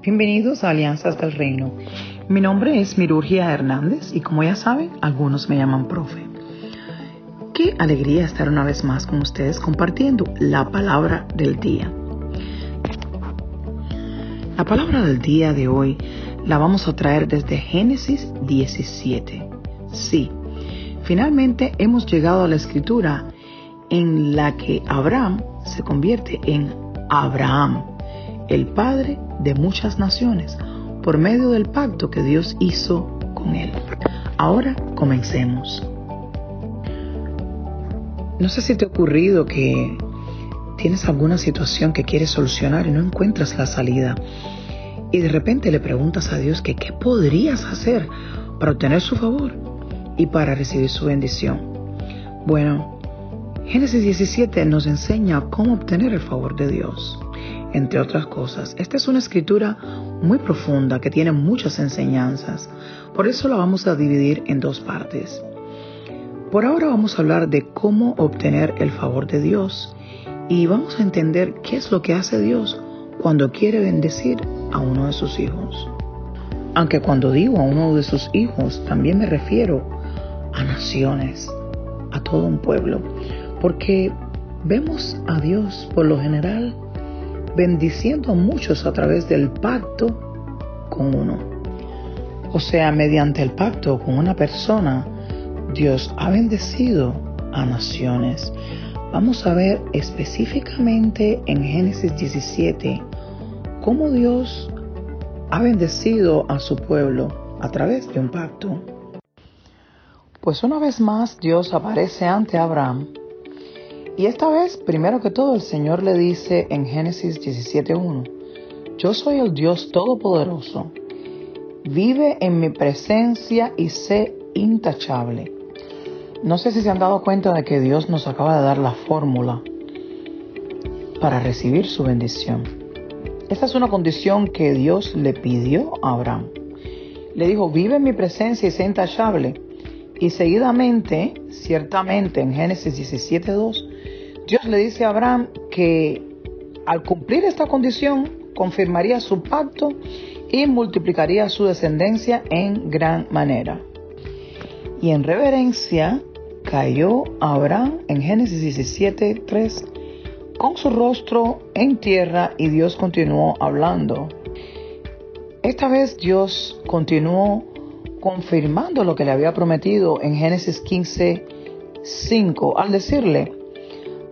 Bienvenidos a Alianzas del Reino. Mi nombre es Mirurgia Hernández y como ya saben, algunos me llaman profe. Qué alegría estar una vez más con ustedes compartiendo la palabra del día. La palabra del día de hoy la vamos a traer desde Génesis 17. Sí, finalmente hemos llegado a la escritura en la que Abraham se convierte en Abraham, el padre de muchas naciones, por medio del pacto que Dios hizo con él. Ahora comencemos. No sé si te ha ocurrido que tienes alguna situación que quieres solucionar y no encuentras la salida. Y de repente le preguntas a Dios que qué podrías hacer para obtener su favor y para recibir su bendición. Bueno, Génesis 17 nos enseña cómo obtener el favor de Dios, entre otras cosas. Esta es una escritura muy profunda que tiene muchas enseñanzas, por eso la vamos a dividir en dos partes. Por ahora vamos a hablar de cómo obtener el favor de Dios y vamos a entender qué es lo que hace Dios cuando quiere bendecir a uno de sus hijos. Aunque cuando digo a uno de sus hijos también me refiero a naciones, a todo un pueblo porque vemos a Dios por lo general bendiciendo a muchos a través del pacto con uno. O sea, mediante el pacto con una persona, Dios ha bendecido a naciones. Vamos a ver específicamente en Génesis 17 cómo Dios ha bendecido a su pueblo a través de un pacto. Pues una vez más Dios aparece ante Abraham y esta vez, primero que todo, el Señor le dice en Génesis 17.1, yo soy el Dios Todopoderoso, vive en mi presencia y sé intachable. No sé si se han dado cuenta de que Dios nos acaba de dar la fórmula para recibir su bendición. Esta es una condición que Dios le pidió a Abraham. Le dijo, vive en mi presencia y sé intachable. Y seguidamente, ciertamente en Génesis 17.2, Dios le dice a Abraham que al cumplir esta condición confirmaría su pacto y multiplicaría su descendencia en gran manera. Y en reverencia cayó Abraham en Génesis 17, 3 con su rostro en tierra y Dios continuó hablando. Esta vez Dios continuó confirmando lo que le había prometido en Génesis 15, 5 al decirle,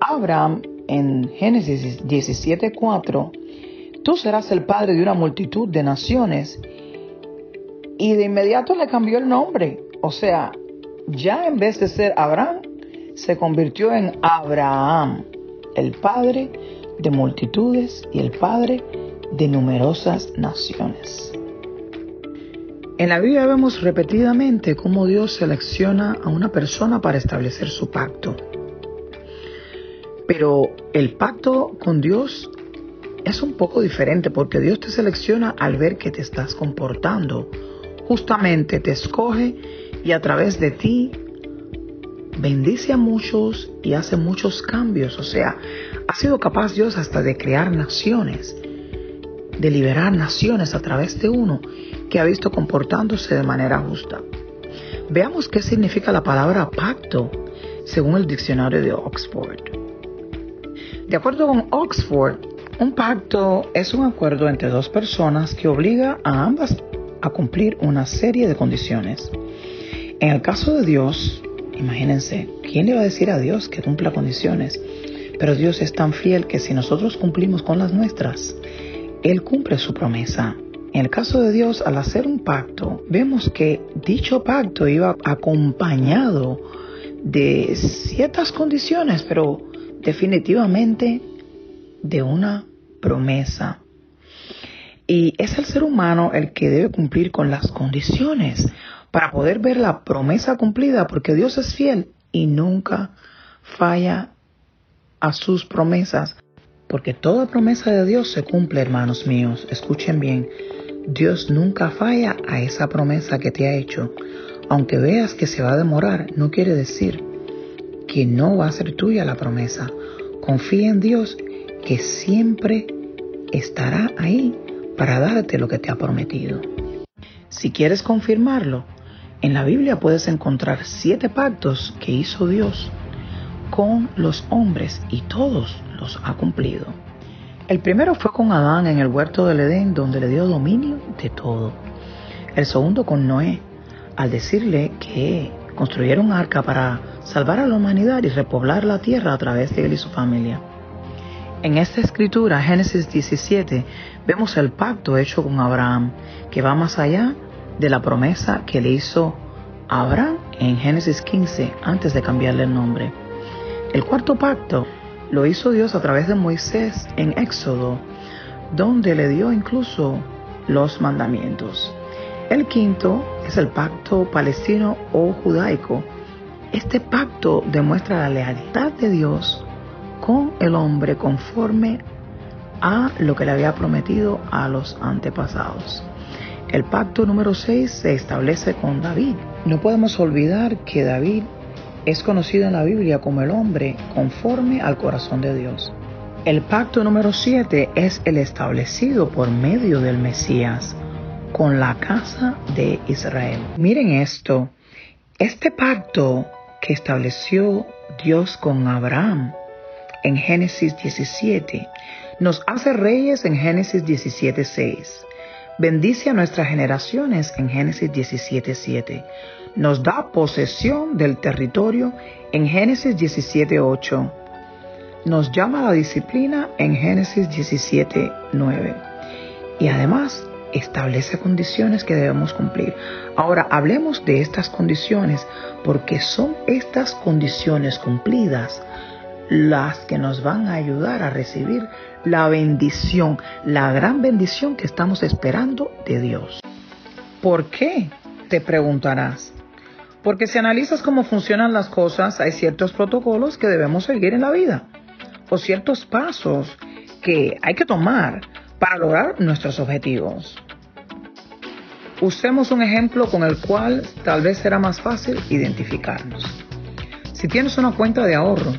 Abraham en Génesis 17:4, tú serás el padre de una multitud de naciones. Y de inmediato le cambió el nombre. O sea, ya en vez de ser Abraham, se convirtió en Abraham, el padre de multitudes y el padre de numerosas naciones. En la Biblia vemos repetidamente cómo Dios selecciona a una persona para establecer su pacto. Pero el pacto con Dios es un poco diferente porque Dios te selecciona al ver que te estás comportando. Justamente te escoge y a través de ti bendice a muchos y hace muchos cambios. O sea, ha sido capaz Dios hasta de crear naciones, de liberar naciones a través de uno que ha visto comportándose de manera justa. Veamos qué significa la palabra pacto según el diccionario de Oxford. De acuerdo con Oxford, un pacto es un acuerdo entre dos personas que obliga a ambas a cumplir una serie de condiciones. En el caso de Dios, imagínense, ¿quién le va a decir a Dios que cumpla condiciones? Pero Dios es tan fiel que si nosotros cumplimos con las nuestras, Él cumple su promesa. En el caso de Dios, al hacer un pacto, vemos que dicho pacto iba acompañado de ciertas condiciones, pero definitivamente de una promesa. Y es el ser humano el que debe cumplir con las condiciones para poder ver la promesa cumplida, porque Dios es fiel y nunca falla a sus promesas, porque toda promesa de Dios se cumple, hermanos míos. Escuchen bien, Dios nunca falla a esa promesa que te ha hecho. Aunque veas que se va a demorar, no quiere decir que no va a ser tuya la promesa. Confía en Dios que siempre estará ahí para darte lo que te ha prometido. Si quieres confirmarlo, en la Biblia puedes encontrar siete pactos que hizo Dios con los hombres y todos los ha cumplido. El primero fue con Adán en el huerto del Edén donde le dio dominio de todo. El segundo con Noé al decirle que construyera un arca para salvar a la humanidad y repoblar la tierra a través de él y su familia. En esta escritura, Génesis 17, vemos el pacto hecho con Abraham, que va más allá de la promesa que le hizo Abraham en Génesis 15 antes de cambiarle el nombre. El cuarto pacto lo hizo Dios a través de Moisés en Éxodo, donde le dio incluso los mandamientos. El quinto es el pacto palestino o judaico. Este pacto demuestra la lealtad de Dios con el hombre conforme a lo que le había prometido a los antepasados. El pacto número 6 se establece con David. No podemos olvidar que David es conocido en la Biblia como el hombre conforme al corazón de Dios. El pacto número 7 es el establecido por medio del Mesías con la casa de Israel. Miren esto, este pacto que estableció Dios con Abraham en Génesis 17 nos hace reyes en Génesis 17.6 bendice a nuestras generaciones en Génesis 17.7. Nos da posesión del territorio en Génesis 17.8. Nos llama a la disciplina en Génesis 17.9. Y además establece condiciones que debemos cumplir. Ahora hablemos de estas condiciones porque son estas condiciones cumplidas las que nos van a ayudar a recibir la bendición, la gran bendición que estamos esperando de Dios. ¿Por qué? Te preguntarás. Porque si analizas cómo funcionan las cosas, hay ciertos protocolos que debemos seguir en la vida o ciertos pasos que hay que tomar para lograr nuestros objetivos. Usemos un ejemplo con el cual tal vez será más fácil identificarnos. Si tienes una cuenta de ahorro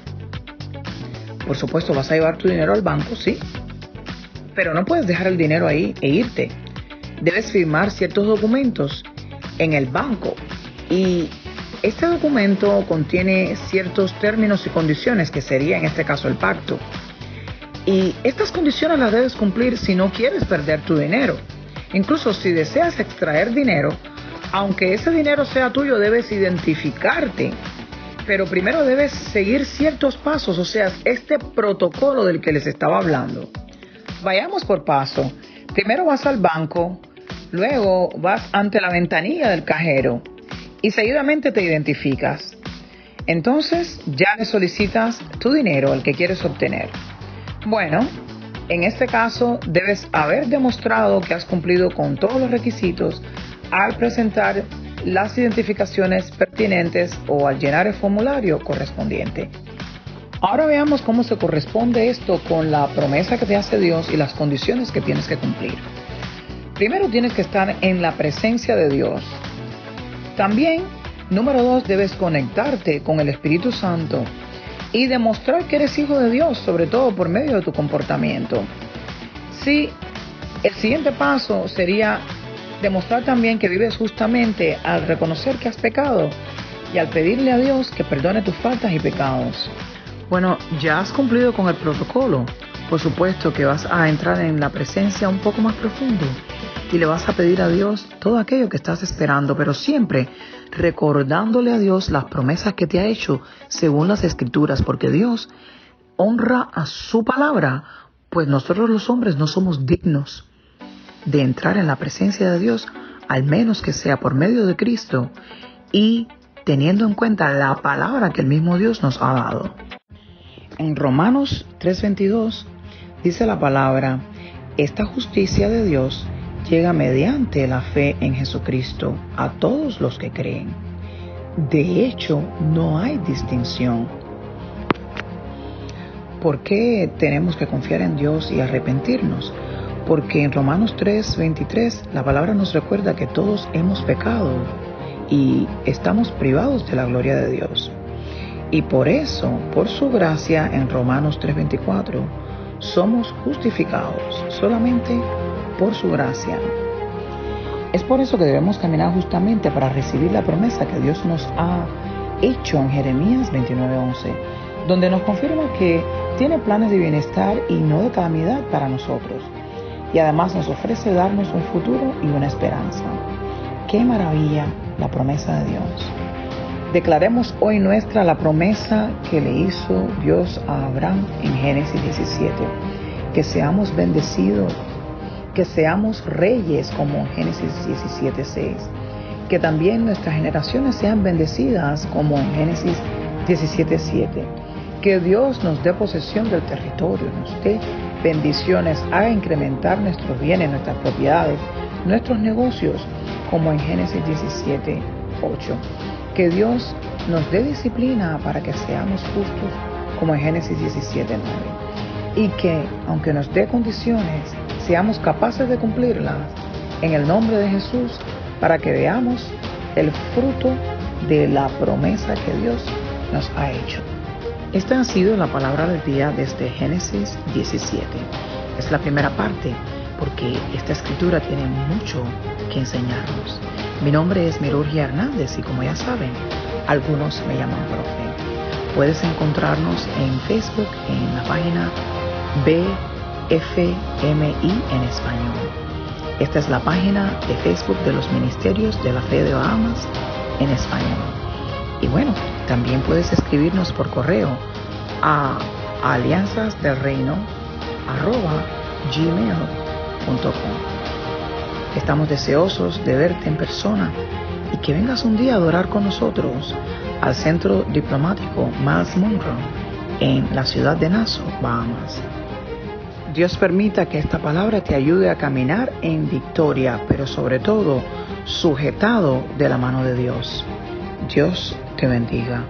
por supuesto, vas a llevar tu dinero al banco, sí. Pero no puedes dejar el dinero ahí e irte. Debes firmar ciertos documentos en el banco. Y este documento contiene ciertos términos y condiciones, que sería en este caso el pacto. Y estas condiciones las debes cumplir si no quieres perder tu dinero. Incluso si deseas extraer dinero, aunque ese dinero sea tuyo, debes identificarte pero primero debes seguir ciertos pasos, o sea, este protocolo del que les estaba hablando. Vayamos por paso. Primero vas al banco, luego vas ante la ventanilla del cajero y seguidamente te identificas. Entonces ya le solicitas tu dinero, el que quieres obtener. Bueno, en este caso debes haber demostrado que has cumplido con todos los requisitos al presentar las identificaciones pertinentes o al llenar el formulario correspondiente. Ahora veamos cómo se corresponde esto con la promesa que te hace Dios y las condiciones que tienes que cumplir. Primero tienes que estar en la presencia de Dios. También, número dos, debes conectarte con el Espíritu Santo y demostrar que eres hijo de Dios, sobre todo por medio de tu comportamiento. Sí, el siguiente paso sería demostrar también que vives justamente al reconocer que has pecado y al pedirle a Dios que perdone tus faltas y pecados. Bueno, ya has cumplido con el protocolo. Por supuesto que vas a entrar en la presencia un poco más profundo y le vas a pedir a Dios todo aquello que estás esperando, pero siempre recordándole a Dios las promesas que te ha hecho según las escrituras, porque Dios honra a su palabra, pues nosotros los hombres no somos dignos de entrar en la presencia de Dios, al menos que sea por medio de Cristo y teniendo en cuenta la palabra que el mismo Dios nos ha dado. En Romanos 3:22 dice la palabra, esta justicia de Dios llega mediante la fe en Jesucristo a todos los que creen. De hecho, no hay distinción. ¿Por qué tenemos que confiar en Dios y arrepentirnos? Porque en Romanos 3, 23 la palabra nos recuerda que todos hemos pecado y estamos privados de la gloria de Dios. Y por eso, por su gracia, en Romanos 3:24, somos justificados solamente por su gracia. Es por eso que debemos caminar justamente para recibir la promesa que Dios nos ha hecho en Jeremías 29:11, donde nos confirma que tiene planes de bienestar y no de calamidad para nosotros. Y además nos ofrece darnos un futuro y una esperanza. Qué maravilla la promesa de Dios. Declaremos hoy nuestra la promesa que le hizo Dios a Abraham en Génesis 17, que seamos bendecidos, que seamos reyes como Génesis 17, 6, que también nuestras generaciones sean bendecidas como en Génesis 17, 7, que Dios nos dé posesión del territorio, nos dé bendiciones, haga incrementar nuestros bienes, nuestras propiedades, nuestros negocios, como en Génesis 17, 8 que Dios nos dé disciplina para que seamos justos, como en Génesis 17, 9. Y que, aunque nos dé condiciones, seamos capaces de cumplirlas en el nombre de Jesús para que veamos el fruto de la promesa que Dios nos ha hecho. Esta ha sido la palabra del día desde Génesis 17. Es la primera parte porque esta escritura tiene mucho que enseñarnos. Mi nombre es Mirurgia Hernández y como ya saben, algunos me llaman profe. Puedes encontrarnos en Facebook en la página BFMI en español. Esta es la página de Facebook de los Ministerios de la Fe de Bahamas en español. Y bueno, también puedes escribirnos por correo a alianzasdelreino Estamos deseosos de verte en persona y que vengas un día a adorar con nosotros al Centro Diplomático Miles Monroe en la ciudad de Nassau, Bahamas. Dios permita que esta palabra te ayude a caminar en victoria, pero sobre todo sujetado de la mano de Dios. Dios te bendiga.